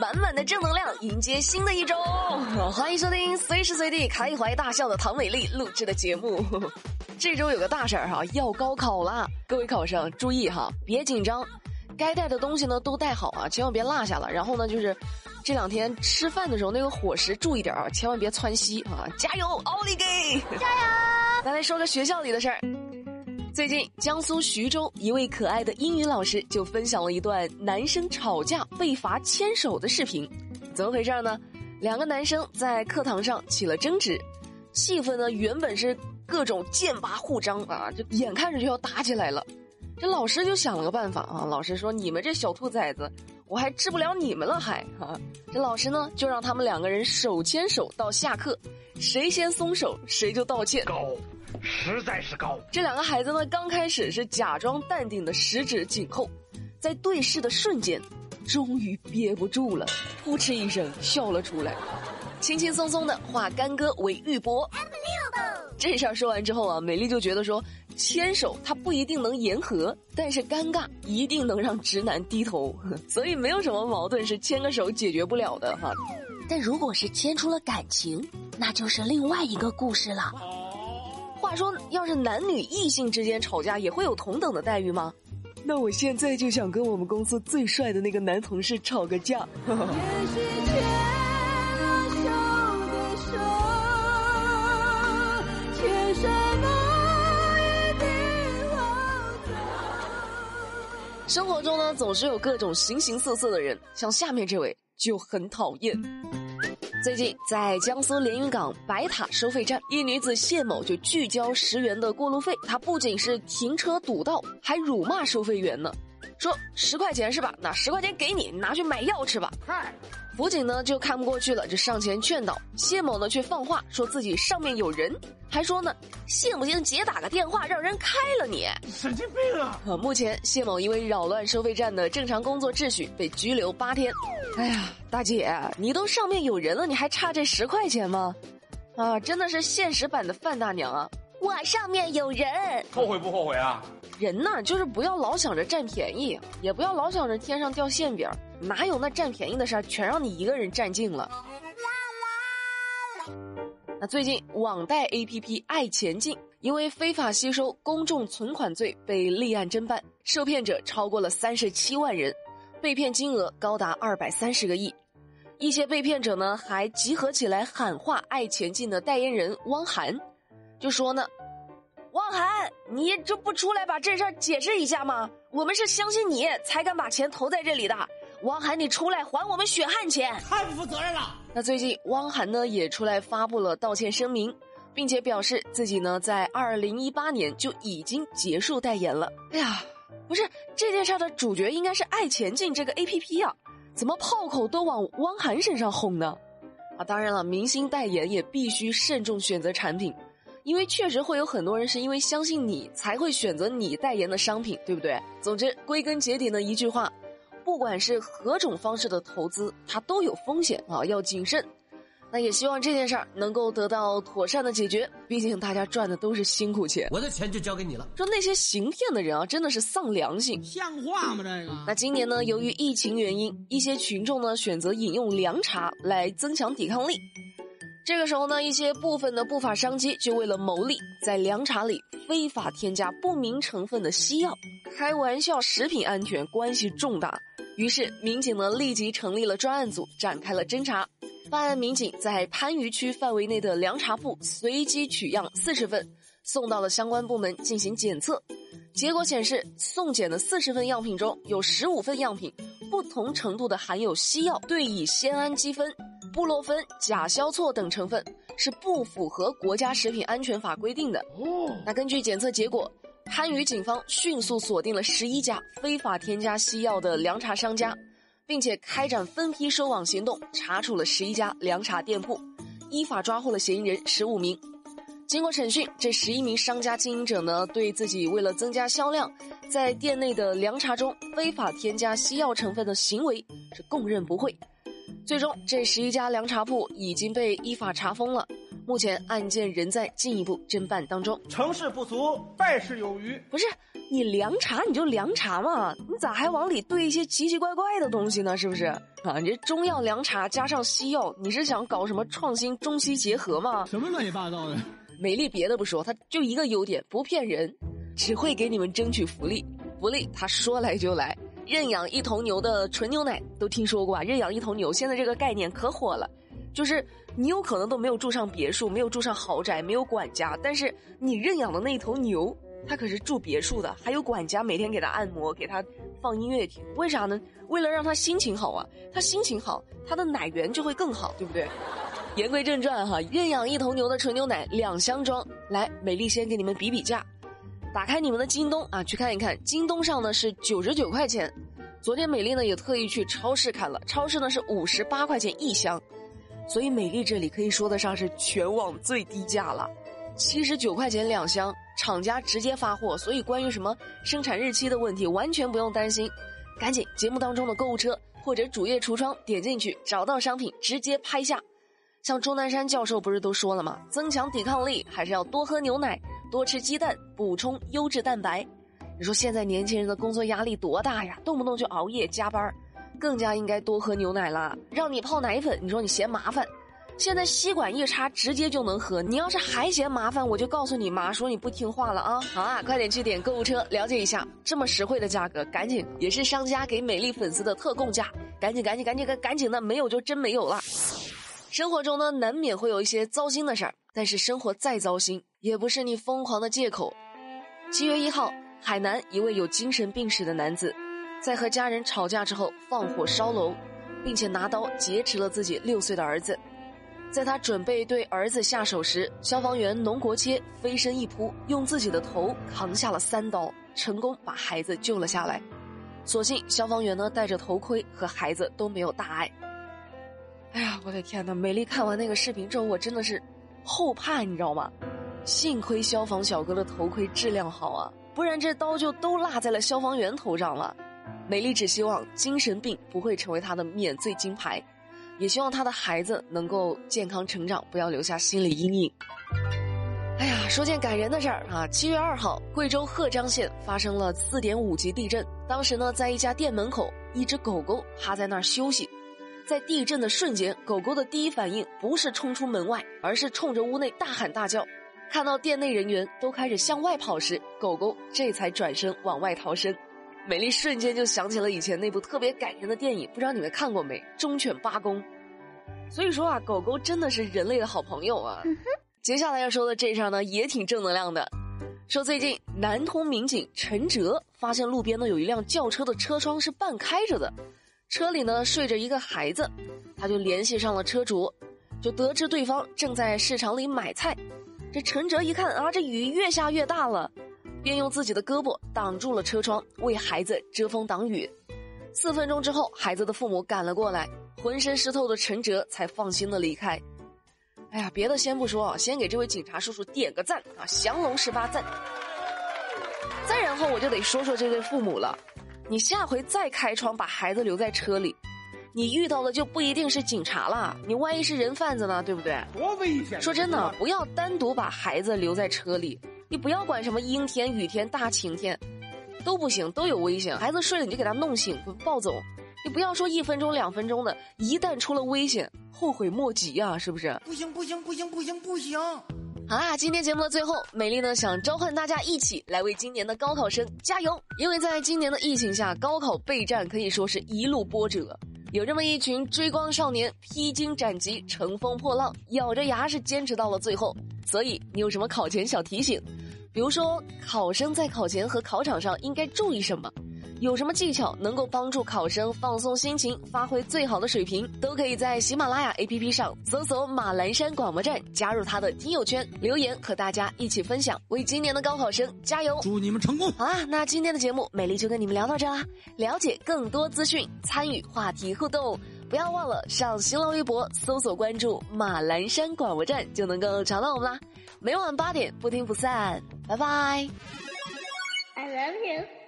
满满的正能量，迎接新的一周。欢迎收听随时随地开怀大笑的唐美丽录制的节目。这周有个大事儿哈，要高考啦！各位考生注意哈，别紧张，该带的东西呢都带好啊，千万别落下了。然后呢，就是这两天吃饭的时候那个伙食注意点啊，千万别窜稀啊！加油，奥利给！加油！咱来说个学校里的事儿。最近，江苏徐州一位可爱的英语老师就分享了一段男生吵架被罚牵手的视频。怎么回事呢？两个男生在课堂上起了争执，气氛呢原本是各种剑拔弩张啊，就眼看着就要打起来了。这老师就想了个办法啊，老师说：“你们这小兔崽子，我还治不了你们了还啊！”这老师呢就让他们两个人手牵手到下课，谁先松手谁就道歉。实在是高。这两个孩子呢，刚开始是假装淡定的十指紧扣，在对视的瞬间，终于憋不住了，扑哧一声笑了出来，轻轻松松的化干戈为玉帛。这事儿说完之后啊，美丽就觉得说，牵手它不一定能言和，但是尴尬一定能让直男低头，所以没有什么矛盾是牵个手解决不了的哈。但如果是牵出了感情，那就是另外一个故事了。话说，要是男女异性之间吵架，也会有同等的待遇吗？那我现在就想跟我们公司最帅的那个男同事吵个架。生活中呢，总是有各种形形色色的人，像下面这位就很讨厌。最近，在江苏连云港白塔收费站，一女子谢某就拒交十元的过路费。她不仅是停车堵道，还辱骂收费员呢，说十块钱是吧？那十块钱给你，拿去买药吃吧。嗨。辅警呢就看不过去了，就上前劝导谢某呢，却放话说自己上面有人，还说呢，信不信姐打个电话让人开了你？神经病啊！目前谢某因为扰乱收费站的正常工作秩序被拘留八天。哎呀，大姐，你都上面有人了，你还差这十块钱吗？啊，真的是现实版的范大娘啊！我上面有人，后悔不后悔啊？人呢，就是不要老想着占便宜，也不要老想着天上掉馅饼，哪有那占便宜的事儿？全让你一个人占尽了。那最近网贷 APP 爱钱进因为非法吸收公众存款罪被立案侦办，受骗者超过了三十七万人，被骗金额高达二百三十个亿。一些被骗者呢，还集合起来喊话爱前进的代言人汪涵，就说呢。汪涵，你这不出来把这事儿解释一下吗？我们是相信你才敢把钱投在这里的。汪涵，你出来还我们血汗钱！太不负责任了。那最近汪涵呢也出来发布了道歉声明，并且表示自己呢在二零一八年就已经结束代言了。哎呀，不是这件事的主角应该是爱钱进这个 A P P 啊，怎么炮口都往汪涵身上轰呢？啊，当然了，明星代言也必须慎重选择产品。因为确实会有很多人是因为相信你才会选择你代言的商品，对不对？总之，归根结底的一句话，不管是何种方式的投资，它都有风险啊，要谨慎。那也希望这件事儿能够得到妥善的解决，毕竟大家赚的都是辛苦钱。我的钱就交给你了。说那些行骗的人啊，真的是丧良心，像话吗？这个？那今年呢，由于疫情原因，一些群众呢选择饮用凉茶来增强抵抗力。这个时候呢，一些部分的不法商机就为了牟利，在凉茶里非法添加不明成分的西药，开玩笑，食品安全关系重大。于是民警呢立即成立了专案组，展开了侦查。办案民警在番禺区范围内的凉茶铺随机取样四十份，送到了相关部门进行检测。结果显示，送检的四十份样品中有十五份样品不同程度的含有西药对乙酰氨基酚。布洛芬、甲硝唑等成分是不符合国家食品安全法规定的。哦，那根据检测结果，番禺警方迅速锁定了十一家非法添加西药的凉茶商家，并且开展分批收网行动，查处了十一家凉茶店铺，依法抓获了嫌疑人十五名。经过审讯，这十一名商家经营者呢，对自己为了增加销量，在店内的凉茶中非法添加西药成分的行为是供认不讳。最终，这十一家凉茶铺已经被依法查封了。目前案件仍在进一步侦办当中。成事不足，败事有余。不是，你凉茶你就凉茶嘛，你咋还往里兑一些奇奇怪怪的东西呢？是不是啊？你这中药凉茶加上西药，你是想搞什么创新中西结合吗？什么乱七八糟的？美丽别的不说，它就一个优点，不骗人，只会给你们争取福利。福利他说来就来，认养一头牛的纯牛奶都听说过啊？认养一头牛，现在这个概念可火了，就是你有可能都没有住上别墅，没有住上豪宅，没有管家，但是你认养的那头牛。他可是住别墅的，还有管家每天给他按摩，给他放音乐听。为啥呢？为了让他心情好啊！他心情好，他的奶源就会更好，对不对？言归正传哈，认养一头牛的纯牛奶两箱装，来，美丽先给你们比比价。打开你们的京东啊，去看一看，京东上呢是九十九块钱。昨天美丽呢也特意去超市看了，超市呢是五十八块钱一箱，所以美丽这里可以说得上是全网最低价了，七十九块钱两箱。厂家直接发货，所以关于什么生产日期的问题完全不用担心。赶紧节目当中的购物车或者主页橱窗点进去，找到商品直接拍下。像钟南山教授不是都说了吗？增强抵抗力还是要多喝牛奶，多吃鸡蛋，补充优质蛋白。你说现在年轻人的工作压力多大呀？动不动就熬夜加班，更加应该多喝牛奶啦。让你泡奶粉，你说你嫌麻烦？现在吸管一插，直接就能喝。你要是还嫌麻烦，我就告诉你妈说你不听话了啊！好啊，快点去点购物车，了解一下这么实惠的价格，赶紧也是商家给美丽粉丝的特供价，赶紧赶紧赶紧赶赶紧的，没有就真没有了。生活中呢，难免会有一些糟心的事儿，但是生活再糟心，也不是你疯狂的借口。七月一号，海南一位有精神病史的男子，在和家人吵架之后放火烧楼，并且拿刀劫持了自己六岁的儿子。在他准备对儿子下手时，消防员农国切飞身一扑，用自己的头扛下了三刀，成功把孩子救了下来。所幸消防员呢戴着头盔，和孩子都没有大碍。哎呀，我的天呐！美丽看完那个视频之后，我真的是后怕，你知道吗？幸亏消防小哥的头盔质量好啊，不然这刀就都落在了消防员头上了。美丽只希望精神病不会成为他的免罪金牌。也希望他的孩子能够健康成长，不要留下心理阴影。哎呀，说件感人的事儿啊！七月二号，贵州赫章县发生了四点五级地震。当时呢，在一家店门口，一只狗狗趴在那儿休息。在地震的瞬间，狗狗的第一反应不是冲出门外，而是冲着屋内大喊大叫。看到店内人员都开始向外跑时，狗狗这才转身往外逃生。美丽瞬间就想起了以前那部特别感人的电影，不知道你们看过没？《忠犬八公》。所以说啊，狗狗真的是人类的好朋友啊。接下来要说的这事儿呢，也挺正能量的。说最近南通民警陈哲发现路边呢有一辆轿车的车窗是半开着的，车里呢睡着一个孩子，他就联系上了车主，就得知对方正在市场里买菜。这陈哲一看啊，这雨越下越大了。便用自己的胳膊挡住了车窗，为孩子遮风挡雨。四分钟之后，孩子的父母赶了过来，浑身湿透的陈哲才放心的离开。哎呀，别的先不说，先给这位警察叔叔点个赞啊！降龙十八赞。再然后我就得说说这对父母了。你下回再开窗把孩子留在车里，你遇到的就不一定是警察了，你万一是人贩子呢，对不对？多危险！说真的，不要单独把孩子留在车里。你不要管什么阴天、雨天、大晴天，都不行，都有危险。孩子睡了你就给他弄醒，抱走。你不要说一分钟、两分钟的，一旦出了危险，后悔莫及呀，是不是？不行不行不行不行不行！好啦，今天节目的最后，美丽呢想召唤大家一起来为今年的高考生加油，因为在今年的疫情下，高考备战可以说是一路波折。有这么一群追光少年，披荆斩棘，乘风破浪，咬着牙是坚持到了最后。所以，你有什么考前小提醒？比如说，考生在考前和考场上应该注意什么？有什么技巧能够帮助考生放松心情，发挥最好的水平？都可以在喜马拉雅 APP 上搜索“马栏山广播站”，加入他的听友圈，留言和大家一起分享，为今年的高考生加油！祝你们成功！好啦，那今天的节目，美丽就跟你们聊到这啦。了解更多资讯，参与话题互动，不要忘了上新浪微博搜索关注“马栏山广播站”，就能够找到我们啦。每晚八点，不听不散，拜拜。I love you.